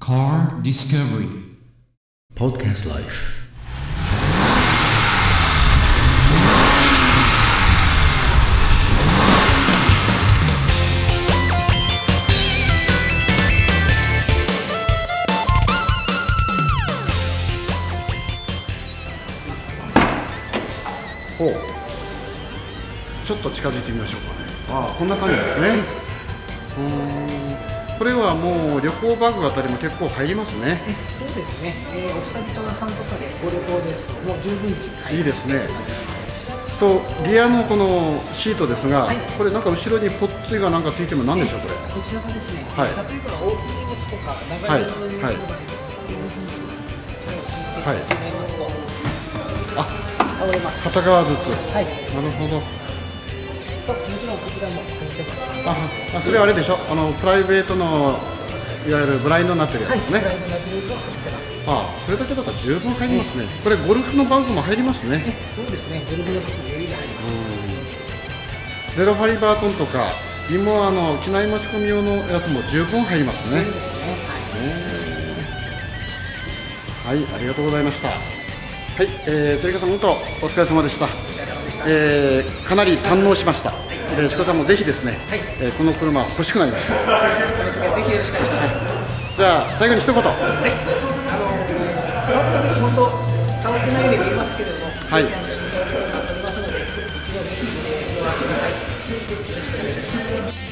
Car Discovery. Podcast Life. ほう。ちょっと近づいてみましょうかね。ああこんな感じですね。うーんこれはもう旅行バッグあたりも結構入りますね。そうですね、えー、お二人ともさんとかでご旅行です。ともう十分に。入いいですね。とリアのこのシートですが、はい。これなんか後ろにポッツィがなんかついてるの何でしょうこれ？こちらがですね、はい。例えば大きい荷物とか長い荷物がありますと、こうい。うふうにそれを引いてはい。あ倒れます。片側ずつ。はい。なるほどともちろんこちらも外せます。ああそれはあれでしょ？あのプライベートのいわゆるブラインドになってるやはい。つですね、プライドなズルートを外せます。あそれだけだったら十分入りますねこれゴルフのバッグも入りますねそうですね、ドルブのこと余裕で入ります。ゼロハリバートンとかリモアの機内持ち込み用のやつも十分入りますね。はい。はいありがとうございましたはい、えー、関川さん本当お疲れ様でしたえー、かなり堪能しました。で、志子さんもぜひですね、はい、えー、この車欲しくなりました。ぜひよろしくお願いします。じゃあ最後に一言。はい。あのー、本当に本当わってないように見えますけれども、はい。あの審査を行っりますので、一度ぜひご覧ください。よろしくお願いいたします。